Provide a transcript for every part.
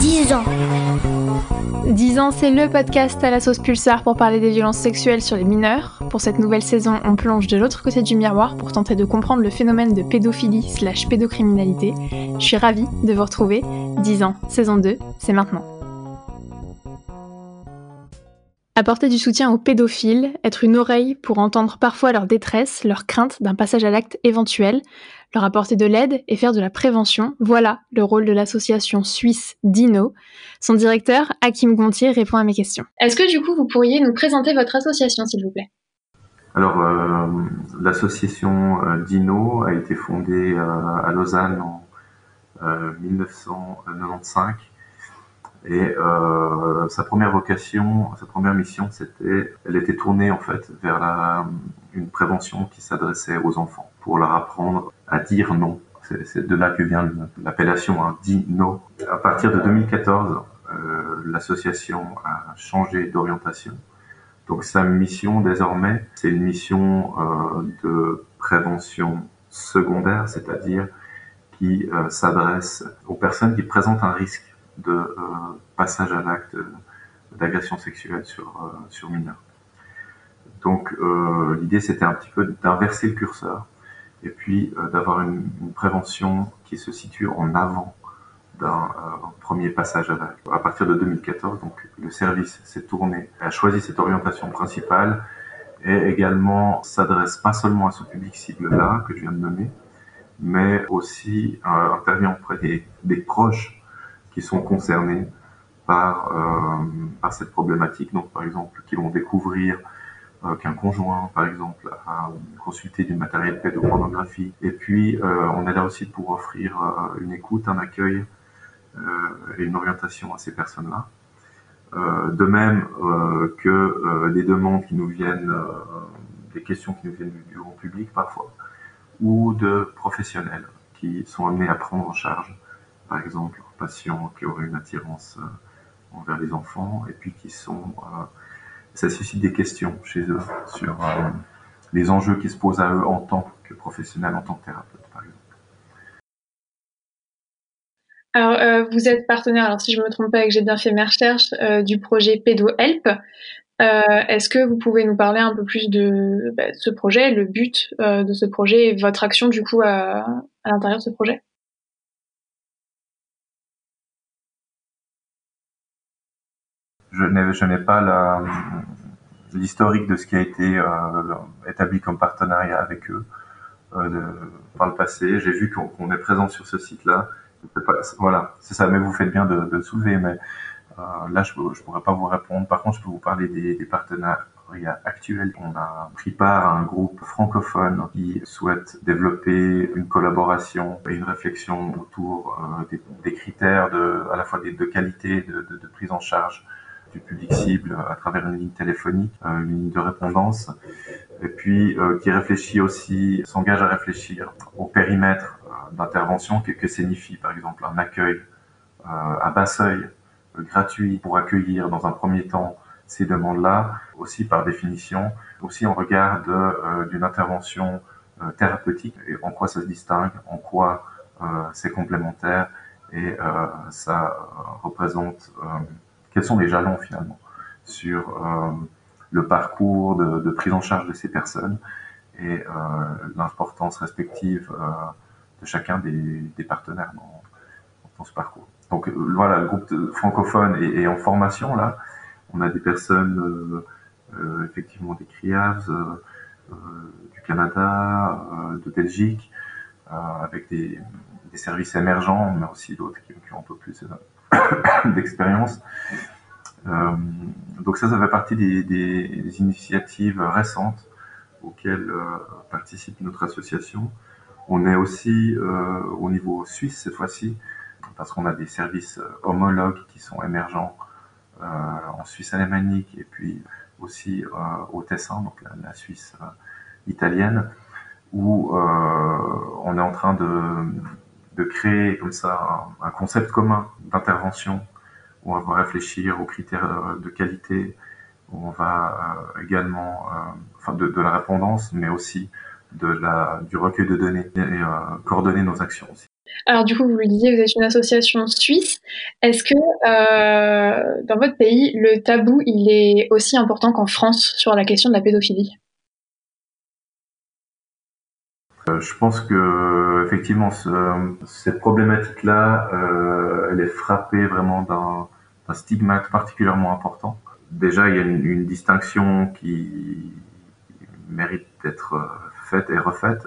10 ans. 10 ans, c'est le podcast à la sauce pulsar pour parler des violences sexuelles sur les mineurs. Pour cette nouvelle saison, on plonge de l'autre côté du miroir pour tenter de comprendre le phénomène de pédophilie slash pédocriminalité. Je suis ravie de vous retrouver. 10 ans, saison 2, c'est maintenant. Apporter du soutien aux pédophiles, être une oreille pour entendre parfois leur détresse, leur crainte d'un passage à l'acte éventuel, leur apporter de l'aide et faire de la prévention, voilà le rôle de l'association suisse DINO. Son directeur, Hakim Gontier, répond à mes questions. Est-ce que du coup vous pourriez nous présenter votre association s'il vous plaît? Alors euh, l'association euh, DINO a été fondée euh, à Lausanne en 1995 et euh, sa première vocation, sa première mission, c'était, elle était tournée en fait vers la, une prévention qui s'adressait aux enfants pour leur apprendre à dire non. C'est de là que vient l'appellation hein, dit non. À partir de 2014, euh, l'association a changé d'orientation. Donc sa mission désormais, c'est une mission euh, de prévention secondaire, c'est-à-dire qui euh, s'adresse aux personnes qui présentent un risque de euh, passage à l'acte d'agression sexuelle sur, euh, sur mineurs. Donc euh, l'idée c'était un petit peu d'inverser le curseur et puis d'avoir une, prévention qui se situe en avant d'un premier passage à l'acte. À partir de 2014, donc le service s'est tourné, a choisi cette orientation principale et également s'adresse pas seulement à ce public cible-là que je viens de nommer, mais aussi intervient auprès des proches qui sont concernés par, euh, par cette problématique. Donc, par exemple, qui vont découvrir euh, qu'un conjoint, par exemple, a consulté du matériel pédopornographie. Et puis, euh, on est là aussi pour offrir euh, une écoute, un accueil euh, et une orientation à ces personnes-là. de même que des demandes qui nous viennent, des questions qui nous viennent du grand public parfois, ou de professionnels qui sont amenés à prendre en charge, par exemple, patients qui auraient une attirance euh, envers les enfants et puis qui sont euh, ça suscite des questions chez eux sur euh, les enjeux qui se posent à eux en tant que professionnels, en tant que thérapeute, par exemple. Alors, vous êtes partenaire, alors si je ne me trompe pas et que j'ai bien fait mes recherches, du projet Pedo Help. Est-ce que vous pouvez nous parler un peu plus de, bah, ce projet, le but de ce projet et votre action du coup à l'intérieur de ce projet? Je n'ai pas l'historique de ce qui a été euh, établi comme partenariat avec eux euh, par le passé. J'ai vu qu'on est présent sur ce site-là. Voilà, c'est ça. Mais vous faites bien de, de soulever. Mais euh, là, je ne pourrais pas vous répondre. Par contre, je peux vous parler des, des partenariats actuels. On a pris part à un groupe francophone qui souhaite développer une collaboration et une réflexion autour euh, des, des, critères de, à la fois de, de qualité, de, de, prise en charge du public cible à travers une ligne téléphonique, euh, une ligne de répondance, et puis euh, qui réfléchit aussi, s'engage à réfléchir au périmètre euh, d'intervention, que, que signifie par exemple un accueil à bas seuil gratuit pour accueillir dans un premier temps ces demandes-là, aussi par définition, aussi en regard d'une intervention thérapeutique et en quoi ça se distingue, en quoi c'est complémentaire et ça représente quels sont les jalons finalement sur euh, le parcours de, prise en charge de ces personnes et euh, l'importance respective euh, de chacun des, partenaires dans, ce parcours. Donc voilà, le groupe francophone est, en formation là. On a des personnes, effectivement des CRIAVS, du Canada, de Belgique, avec des, services émergents, mais aussi d'autres qui, ont un peu plus d'expérience. Euh, donc ça, ça fait partie des, des initiatives récentes auxquelles euh, participe notre association. On est aussi euh, au niveau suisse cette fois-ci, parce qu'on a des services homologues qui sont émergents en Suisse alémanique et puis aussi au Tessin, donc la, Suisse italienne, où on est en train de, de créer comme ça un, concept commun d'intervention où on va réfléchir aux critères de qualité, on va également, enfin de, la répondance, mais aussi de la, du recueil de données et coordonner nos actions aussi. Alors du coup, vous le disiez, vous êtes une association suisse. Est-ce que euh, dans votre pays, le tabou, il est aussi important qu'en France sur la question de la pédophilie? Je pense que effectivement, cette problématique-là, euh, elle est frappée vraiment d'un stigmate particulièrement important. Déjà, il y a une, une distinction qui mérite d'être faite et refaite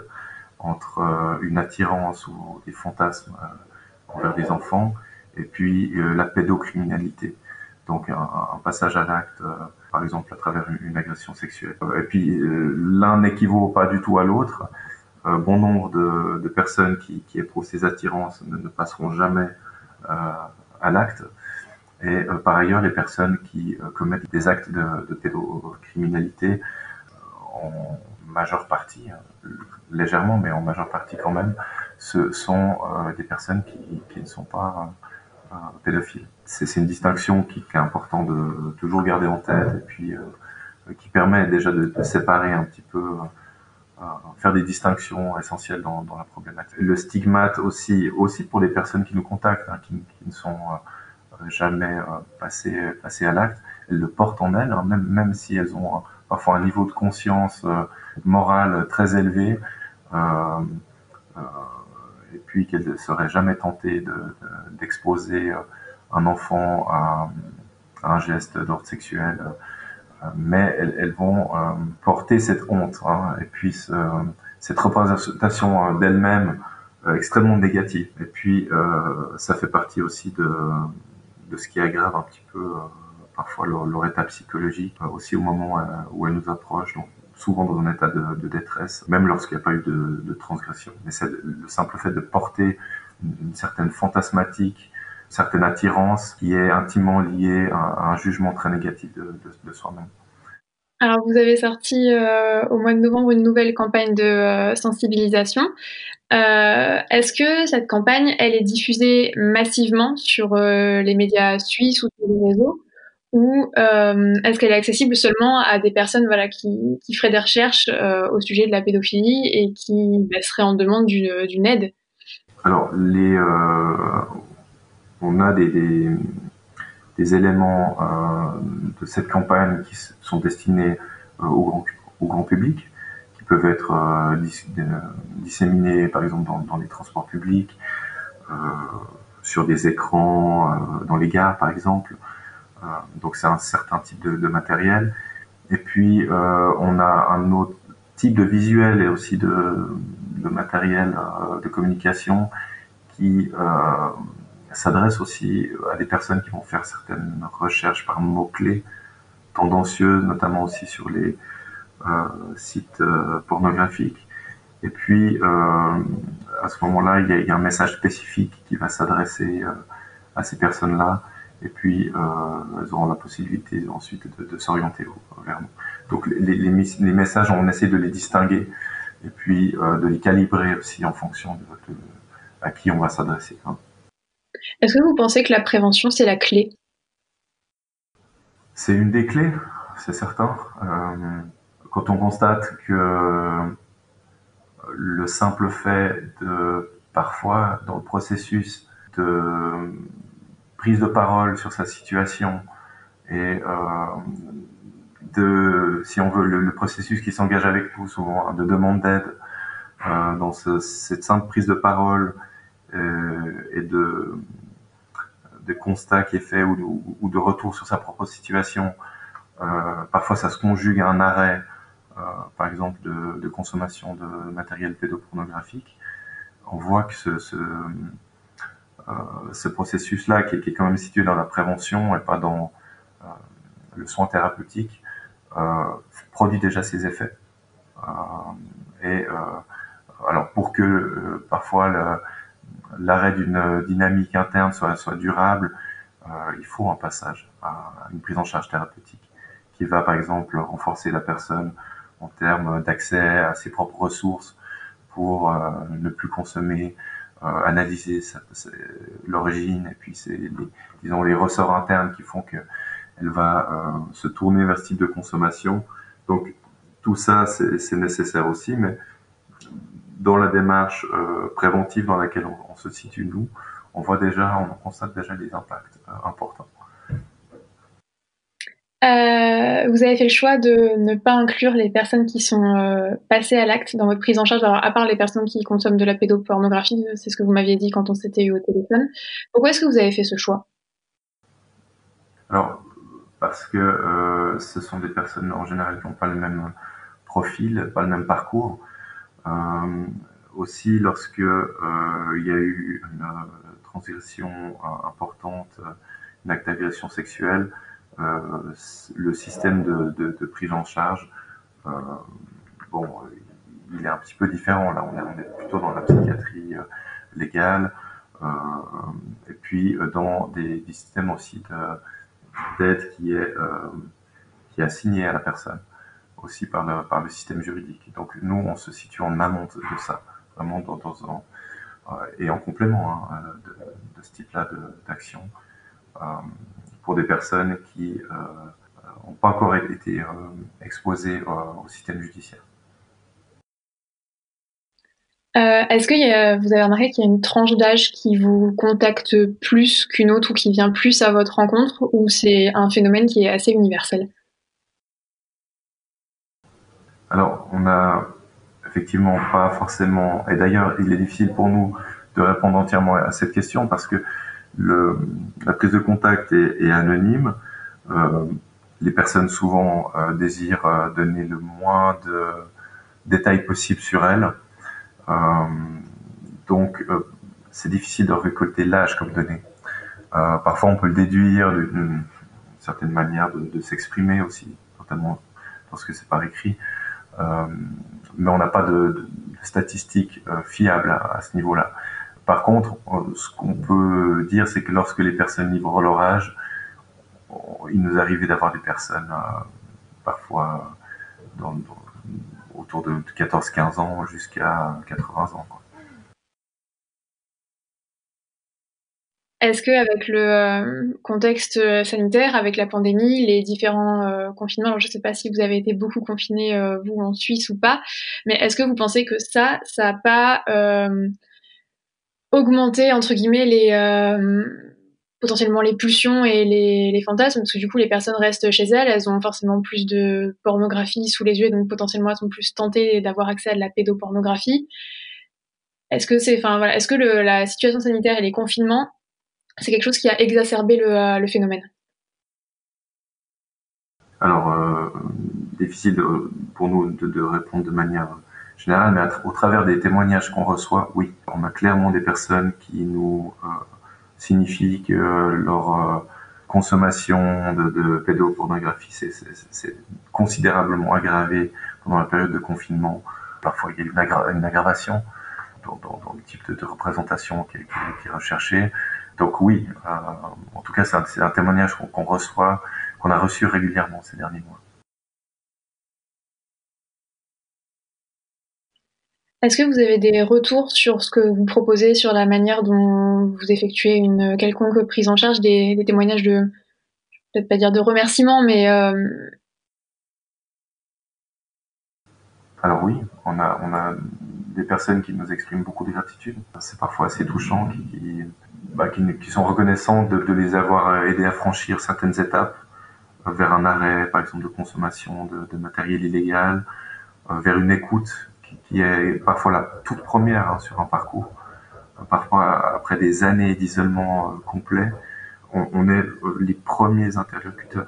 entre euh, une attirance ou des fantasmes euh, envers des enfants et puis euh, la pédocriminalité. Donc un, passage à l'acte, par exemple à travers une, agression sexuelle. Et puis l'un n'équivaut pas du tout à l'autre. Bon nombre de, personnes qui, éprouvent ces attirances ne, passeront jamais à l'acte. Et par ailleurs, les personnes qui commettent des actes de, pédocriminalité en majeure partie, hein, légèrement, mais en majeure partie quand même, ce sont euh, des personnes qui, ne sont pas euh, pédophiles. C'est une distinction qui, est important de toujours garder en tête et puis euh, qui permet déjà de, séparer un petit peu, faire des distinctions essentielles dans, dans, la problématique. Le stigmate aussi, aussi pour les personnes qui nous contactent, hein, qui, ne sont jamais passées, passées à l'acte, elles le portent en elles, hein, même, même si elles ont parfois un niveau de conscience morale très élevé. Euh, euh, et puis qu'elles ne seraient jamais tentées d'exposer euh, un enfant à, un geste d'ordre sexuel, mais elles, vont porter cette honte hein, et puis cette représentation d'elles-mêmes extrêmement négative. Et puis, ça fait partie aussi de, de ce qui aggrave un petit peu parfois leur, état psychologique, aussi au moment où elles nous approchent. Donc, souvent dans un état de, détresse, même lorsqu'il n'y a pas eu de, transgression. Mais c'est le simple fait de porter une, certaine fantasmatique, certaine attirance qui est intimement liée à, un jugement très négatif de, soi-même. Alors, vous avez sorti euh, au mois de novembre une nouvelle campagne de euh, sensibilisation. Euh, est-ce que cette campagne, elle est diffusée massivement sur les médias suisses ou sur les réseaux ou euh, est-ce qu'elle est accessible seulement à des personnes voilà, qui, qui feraient des recherches euh, au sujet de la pédophilie et qui bah, seraient en demande d'une aide? Alors, les, euh, on a des, éléments de cette campagne qui sont destinés au grand, au, grand, public, qui peuvent être disséminés, par exemple, dans, les transports publics, sur des écrans, dans les gares, par exemple. Euh, donc c'est un certain type de, matériel. Et puis euh, on a un autre type de visuel et aussi de, matériel euh, de communication qui s'adresse aussi à des personnes qui vont faire certaines recherches par mots-clés tendancieuses, notamment aussi sur les sites pornographiques. Et puis, à ce moment-là, il y, a un message spécifique qui va s'adresser à ces personnes-là et puis euh, elles auront la possibilité ensuite de, s'orienter vers nous. Donc les, messages, on essaie de les distinguer et puis euh, de les calibrer aussi en fonction de, à qui on va s'adresser. Hein. Est-ce que vous pensez que la prévention, c'est la clé? C'est une des clés, c'est certain. Euh, quand on constate que le simple fait de parfois dans le processus de prise de parole sur sa situation et euh, de, si on veut, le, processus qui s'engage avec nous, souvent hein, de demande d'aide, euh, dans ce, cette simple prise de parole euh, et de, de constat qui est fait ou, ou, de retour sur sa propre situation. Euh, parfois, ça se conjugue à un arrêt, euh, par exemple, de, consommation de matériel pédopornographique. On voit que ce, ce euh, ce processus-là, qui, est quand même situé dans la prévention et pas dans euh, le soin thérapeutique, euh, produit déjà ses effets. et alors pour que parfois l'arrêt d'une dynamique interne soit, durable, il faut un passage à une prise en charge thérapeutique qui va par exemple renforcer la personne en termes d'accès à ses propres ressources pour ne plus consommer, euh, analyser l'origine et puis c'est les, disons les ressorts internes qui font que elle va se tourner vers ce type de consommation. Donc tout ça, c'est nécessaire aussi, mais dans la démarche préventive dans laquelle on, se situe nous, on voit déjà, on constate déjà des impacts importants. Euh, vous avez fait le choix de ne pas inclure les personnes qui sont euh, passées à l'acte dans votre prise en charge, alors à part les personnes qui consomment de la pédopornographie, c'est ce que vous m'aviez dit quand on s'était eu au téléphone. Pourquoi est-ce que vous avez fait ce choix? Alors, parce que euh, ce sont des personnes en général qui n'ont pas le même profil, pas le même parcours. Aussi, lorsque il y a eu une transition importante, une acte d'agression sexuelle, euh, le système de, prise en charge, euh, bon, il est un petit peu différent. Là, on est, plutôt dans la psychiatrie euh, légale, et puis dans des, systèmes aussi d'aide qui est qui est assigné à la personne, aussi par le, par le système juridique. Donc nous, on se situe en amont de ça, vraiment dans, dans, et en complément hein, de, ce type-là d'action pour des personnes qui n'ont euh, pas encore été euh, exposées euh, au système judiciaire. Est-ce que vous avez remarqué qu'il y a une tranche d'âge qui vous contacte plus qu'une autre ou qui vient plus à votre rencontre ou c'est un phénomène qui est assez universel? Alors, on n'a effectivement pas forcément, et d'ailleurs, il est difficile pour nous de répondre entièrement à cette question parce que la prise de contact est, anonyme. Euh, les personnes souvent euh, désirent euh, donner le moins de détails possible sur elles. donc, c'est difficile de récolter l'âge comme donnée. parfois, on peut le déduire d'une certaine manière de, s'exprimer aussi, notamment lorsque c'est par écrit. Mais on n'a pas de, statistiques fiables à ce niveau-là. Par contre, ce qu'on peut dire, c'est que lorsque les personnes livrent leur âge, il nous arrivait d'avoir des personnes euh, parfois autour de 14-15 ans jusqu'à 80 ans. Est-ce qu'avec le euh, contexte sanitaire, avec la pandémie, les différents euh, confinements, je ne sais pas si vous avez été beaucoup confiné, vous, en Suisse ou pas, mais est-ce que vous pensez que ça, ça n'a pas augmenter entre guillemets les euh, potentiellement les pulsions et les, fantasmes? Parce que du coup les personnes restent chez elles, elles ont forcément plus de pornographie sous les yeux donc potentiellement elles sont plus tentées d'avoir accès à de la pédopornographie. Est-ce que c'est enfin voilà, est-ce que la situation sanitaire et les confinements c'est quelque chose qui a exacerbé le, euh, phénomène Alors euh, difficile pour nous de répondre de manière général, mais au travers des témoignages qu'on reçoit, oui, on a clairement des personnes qui nous euh, signifient que leur euh, consommation de, pédopornographie s'est considérablement aggravée pendant la période de confinement. Parfois, il y a une, une aggravation dans, le type de, représentation qui est, recherché. Donc oui, euh, en tout cas, c'est un, un, témoignage qu'on reçoit, qu'on a reçu régulièrement ces derniers mois. Est-ce que vous avez des retours sur ce que vous proposez, sur la manière dont vous effectuez une quelconque prise en charge, des, témoignages de, peut-être pas dire de remerciements, mais... Euh, Alors oui, on a, on a des personnes qui nous expriment beaucoup de gratitude. C'est parfois assez touchant, qui, bah, sont reconnaissantes de, les avoir aidés à franchir certaines étapes vers un arrêt, par exemple, de consommation de, matériel illégal, euh, vers une écoute qui est parfois la toute première hein, sur un parcours. Parfois, après des années d'isolement euh, complet, on, est euh, les premiers interlocuteurs.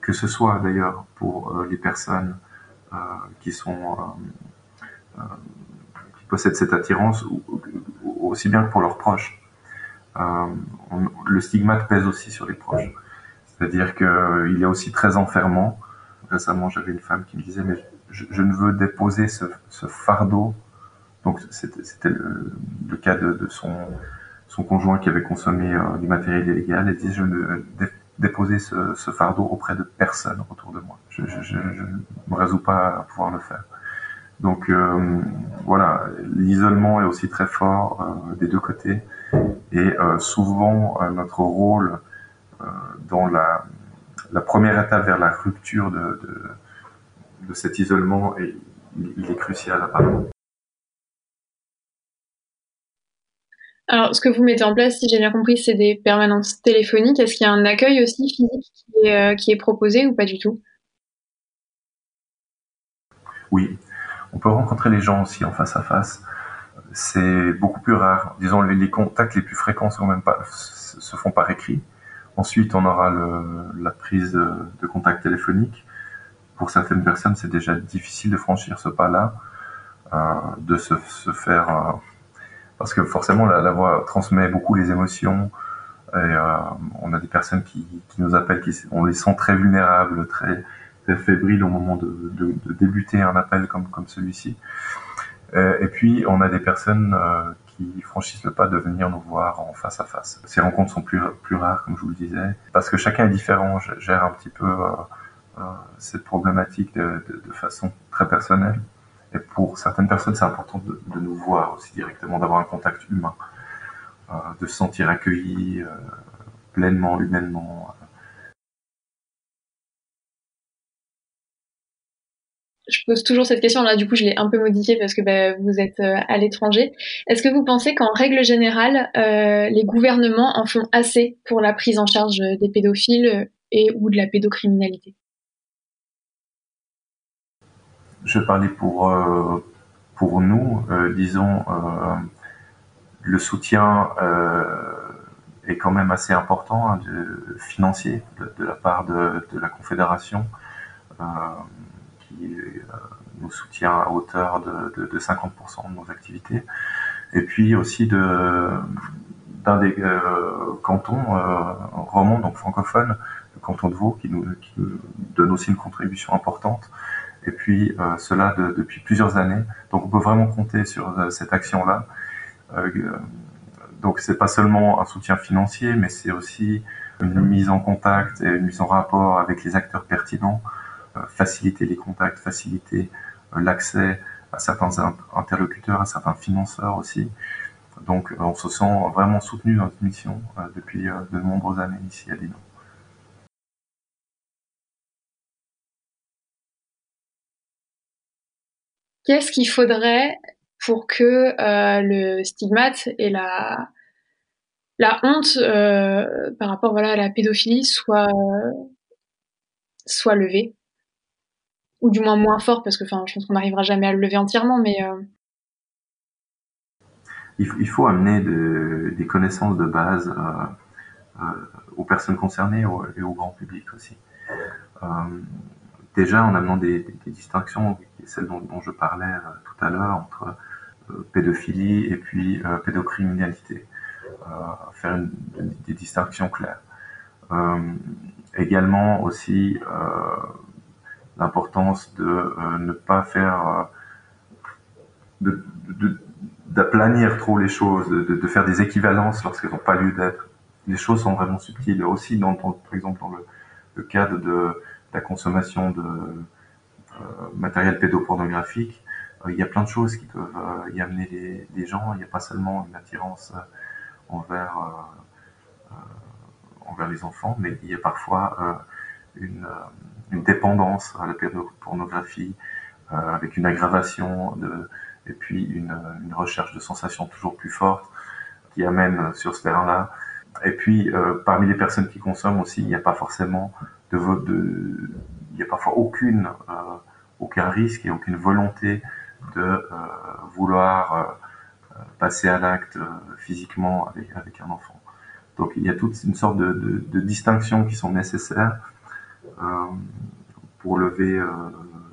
Que ce soit d'ailleurs pour euh, les personnes qui sont qui possèdent cette attirance, ou, aussi bien que pour leurs proches. Le stigmate pèse aussi sur les proches. C'est-à-dire qu'il est aussi très enfermant. Récemment, j'avais une femme qui me disait, mais je, ne veux déposer ce, fardeau. Donc c'était le, cas de, son, conjoint qui avait consommé euh, du matériel illégal. Elle dit je ne veux déposer ce, fardeau auprès de personne autour de moi. Je, ne me résous pas à pouvoir le faire. Donc euh, voilà, l'isolement est aussi très fort euh, des deux côtés et souvent notre rôle dans la la première étape vers la rupture de, de, cet isolement, il, est crucial apparemment. Alors, ce que vous mettez en place, si j'ai bien compris, c'est des permanences téléphoniques. Est-ce qu'il y a un accueil aussi physique qui est, qui est proposé ou pas du tout? Oui, on peut rencontrer les gens aussi en face à face. C'est beaucoup plus rare. Disons, les, contacts les plus fréquents sont même pas, se font par écrit. Ensuite, on aura le, la prise de, contact téléphonique. Pour certaines personnes, c'est déjà difficile de franchir ce pas-là, euh, de se, se faire, euh, parce que forcément la, la, voix transmet beaucoup les émotions. Et euh, on a des personnes qui, qui, nous appellent, qui, on les sent très vulnérables, très, très fébriles au moment de, de, de débuter un appel comme, comme celui-ci. Euh, et puis, on a des personnes euh, qui franchissent le pas de venir nous voir en face à face. Ces rencontres sont plus, plus rares, comme je vous le disais, parce que chacun est différent, gère un petit peu euh, cette problématique de, façon très personnelle. Et pour certaines personnes, c'est important de, nous voir aussi directement, d'avoir un contact humain, de se sentir accueilli pleinement, humainement, je pose toujours cette question. Là, du coup, je l'ai un peu modifiée parce que bah, vous êtes euh, à l'étranger. Est-ce que vous pensez qu'en règle générale, euh, les gouvernements en font assez pour la prise en charge des pédophiles et ou de la pédocriminalité? Je parlais pour euh, pour nous, disons, le soutien est quand même assez important, hein, de, financier, de, la part de la Confédération qui euh, nous soutient à hauteur de, de, 50% de nos activités. Et puis aussi d'un des euh, cantons euh, romans, donc francophones, le canton de Vaud, qui nous, donne aussi une contribution importante. Et puis euh, cela de, depuis plusieurs années. Donc on peut vraiment compter sur cette action-là. Donc c'est pas seulement un soutien financier, mais c'est aussi une mise en contact et une mise en rapport avec les acteurs pertinents faciliter les contacts, faciliter euh, l'accès à certains interlocuteurs, à certains financeurs aussi. Donc euh, on se sent vraiment soutenu dans notre mission depuis de nombreuses années ici à Lino. Qu'est-ce qu'il faudrait pour que le stigmate et la, honte par rapport voilà, à la pédophilie soit, soit levée? Ou du moins moins fort, parce que enfin, je pense qu'on n'arrivera jamais à le lever entièrement, mais euh, il, faut amener des connaissances de base euh, euh, aux personnes concernées et au grand public aussi. déjà en amenant des, distinctions, celles dont, je parlais tout à l'heure, entre pédophilie et puis pédocriminalité, faire des distinctions claires. également aussi l'importance de euh, ne pas faire euh, d'aplanir trop les choses, de, faire des équivalences lorsqu'elles n'ont pas lieu d'être. Les choses sont vraiment subtiles. Aussi, dans, par exemple, dans le, cadre de, la consommation de euh, matériel pédopornographique, il y a plein de choses qui peuvent y amener les, gens. Il n'y a pas seulement une attirance envers les enfants, mais il y a parfois une, une dépendance à la pornographie, euh, avec une aggravation de, et puis une, recherche de sensations toujours plus fortes qui amène sur ce terrain-là. Et puis, euh, parmi les personnes qui consomment aussi, il n'y a pas forcément de, de il n'y a parfois aucune, euh, aucun risque et aucune volonté de vouloir passer à l'acte physiquement avec, avec un enfant. Donc il y a toute une sorte de, de, de distinctions qui sont nécessaires pour lever euh,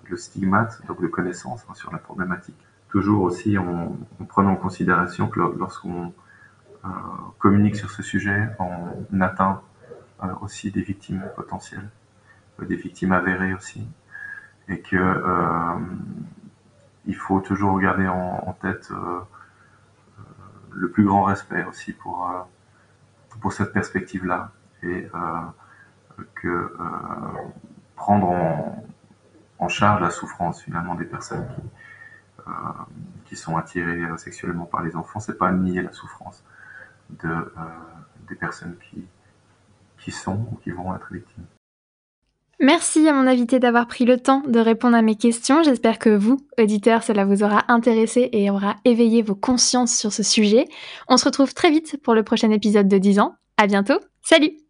le stigmate, donc de connaissance hein, sur la problématique. Toujours aussi en, prenant en considération que lorsqu'on euh, communique sur ce sujet, on atteint aussi des victimes potentielles, des victimes avérées aussi, et que il faut toujours garder en, tête le plus grand respect aussi pour pour cette perspective-là que euh, prendre en, charge la souffrance finalement des personnes qui, euh, sont attirées euh, sexuellement par les enfants, c'est pas nier la souffrance de, des personnes qui, qui sont ou qui vont être victimes. Merci à mon invité d'avoir pris le temps de répondre à mes questions. J'espère que vous, auditeurs, cela vous aura intéressé et aura éveillé vos consciences sur ce sujet. On se retrouve très vite pour le prochain épisode de 10 ans. À bientôt. Salut!